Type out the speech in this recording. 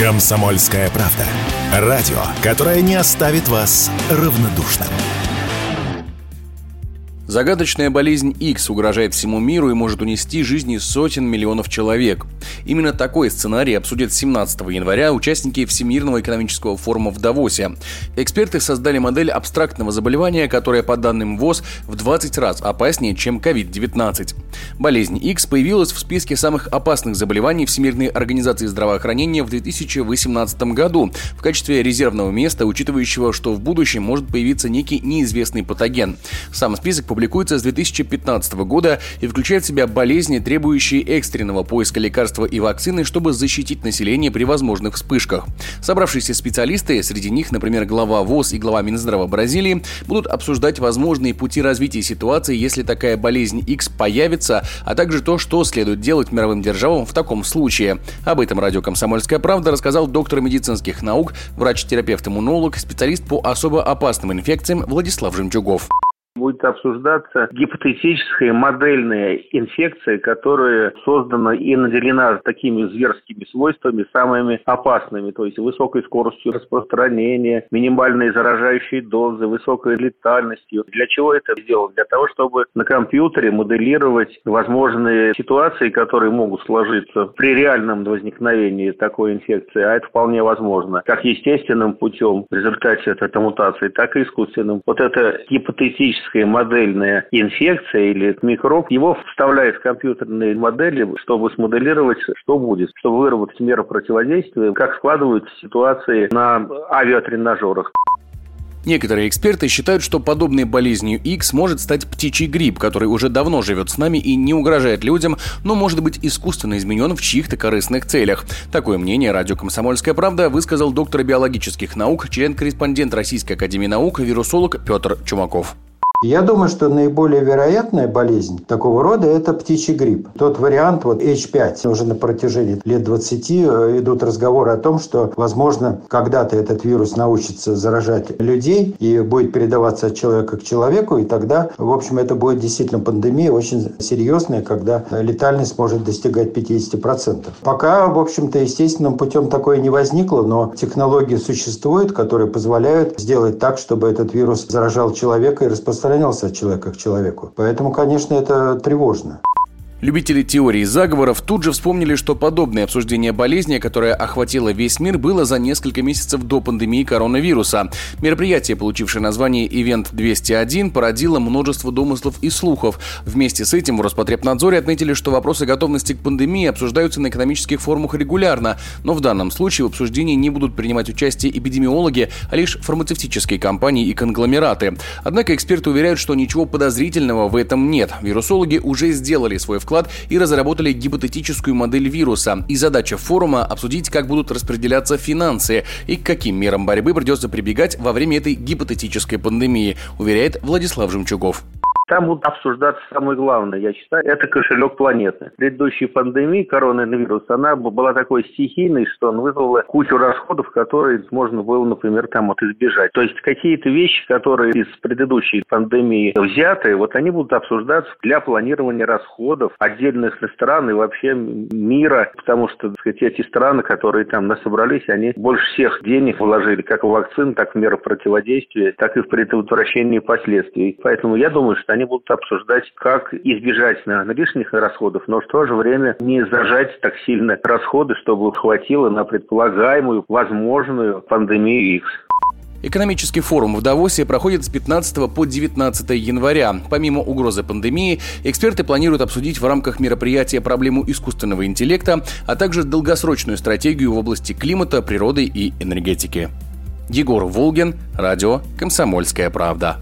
Комсомольская правда. Радио, которое не оставит вас равнодушным. Загадочная болезнь X угрожает всему миру и может унести жизни сотен миллионов человек. Именно такой сценарий обсудят 17 января участники Всемирного экономического форума в Давосе. Эксперты создали модель абстрактного заболевания, которое, по данным ВОЗ, в 20 раз опаснее, чем COVID-19. Болезнь X появилась в списке самых опасных заболеваний Всемирной организации здравоохранения в 2018 году в качестве резервного места, учитывающего, что в будущем может появиться некий неизвестный патоген. Сам список публикуется с 2015 года и включает в себя болезни, требующие экстренного поиска лекарства и вакцины, чтобы защитить население при возможных вспышках. Собравшиеся специалисты, среди них, например, глава ВОЗ и глава Минздрава Бразилии, будут обсуждать возможные пути развития ситуации, если такая болезнь X появится, а также то, что следует делать мировым державам в таком случае. Об этом радио «Комсомольская правда» рассказал доктор медицинских наук, врач-терапевт-иммунолог, специалист по особо опасным инфекциям Владислав Жемчугов будет обсуждаться гипотетическая модельная инфекция, которая создана и наделена такими зверскими свойствами, самыми опасными, то есть высокой скоростью распространения, минимальной заражающей дозы, высокой летальностью. Для чего это сделано? Для того, чтобы на компьютере моделировать возможные ситуации, которые могут сложиться при реальном возникновении такой инфекции, а это вполне возможно, как естественным путем в результате этой мутации, так и искусственным. Вот это гипотетическая классическая модельная инфекция или микроб, его вставляют в компьютерные модели, чтобы смоделировать, что будет, чтобы выработать меры противодействия, как складываются ситуации на авиатренажерах. Некоторые эксперты считают, что подобной болезнью X может стать птичий грипп, который уже давно живет с нами и не угрожает людям, но может быть искусственно изменен в чьих-то корыстных целях. Такое мнение радио «Комсомольская правда» высказал доктор биологических наук, член-корреспондент Российской академии наук, вирусолог Петр Чумаков. Я думаю, что наиболее вероятная болезнь такого рода – это птичий грипп. Тот вариант, вот H5, уже на протяжении лет 20 э, идут разговоры о том, что, возможно, когда-то этот вирус научится заражать людей и будет передаваться от человека к человеку, и тогда, в общем, это будет действительно пандемия очень серьезная, когда летальность может достигать 50%. Пока, в общем-то, естественным путем такое не возникло, но технологии существуют, которые позволяют сделать так, чтобы этот вирус заражал человека и распространял распространялся от человека к человеку. Поэтому, конечно, это тревожно. Любители теории заговоров тут же вспомнили, что подобное обсуждение болезни, которое охватило весь мир, было за несколько месяцев до пандемии коронавируса. Мероприятие, получившее название «Ивент 201», породило множество домыслов и слухов. Вместе с этим в Роспотребнадзоре отметили, что вопросы готовности к пандемии обсуждаются на экономических форумах регулярно, но в данном случае в обсуждении не будут принимать участие эпидемиологи, а лишь фармацевтические компании и конгломераты. Однако эксперты уверяют, что ничего подозрительного в этом нет. Вирусологи уже сделали свой вклад вклад и разработали гипотетическую модель вируса. И задача форума – обсудить, как будут распределяться финансы и к каким мерам борьбы придется прибегать во время этой гипотетической пандемии, уверяет Владислав Жемчугов. Там будут обсуждаться самое главное, я считаю, это кошелек планеты. Предыдущая пандемия коронавируса, она была такой стихийной, что он вызвала кучу расходов, которые можно было, например, там вот избежать. То есть какие-то вещи, которые из предыдущей пандемии взяты, вот они будут обсуждаться для планирования расходов отдельных стран и вообще мира, потому что, так сказать, эти страны, которые там нас собрались, они больше всех денег вложили как в вакцин, так в меры противодействия, так и в предотвращении последствий. Поэтому я думаю, что они они будут обсуждать, как избежать наверное, лишних расходов, но в то же время не зажать так сильно расходы, чтобы хватило на предполагаемую возможную пандемию X. Экономический форум в Давосе проходит с 15 по 19 января. Помимо угрозы пандемии, эксперты планируют обсудить в рамках мероприятия проблему искусственного интеллекта, а также долгосрочную стратегию в области климата, природы и энергетики. Егор Волгин, радио «Комсомольская правда».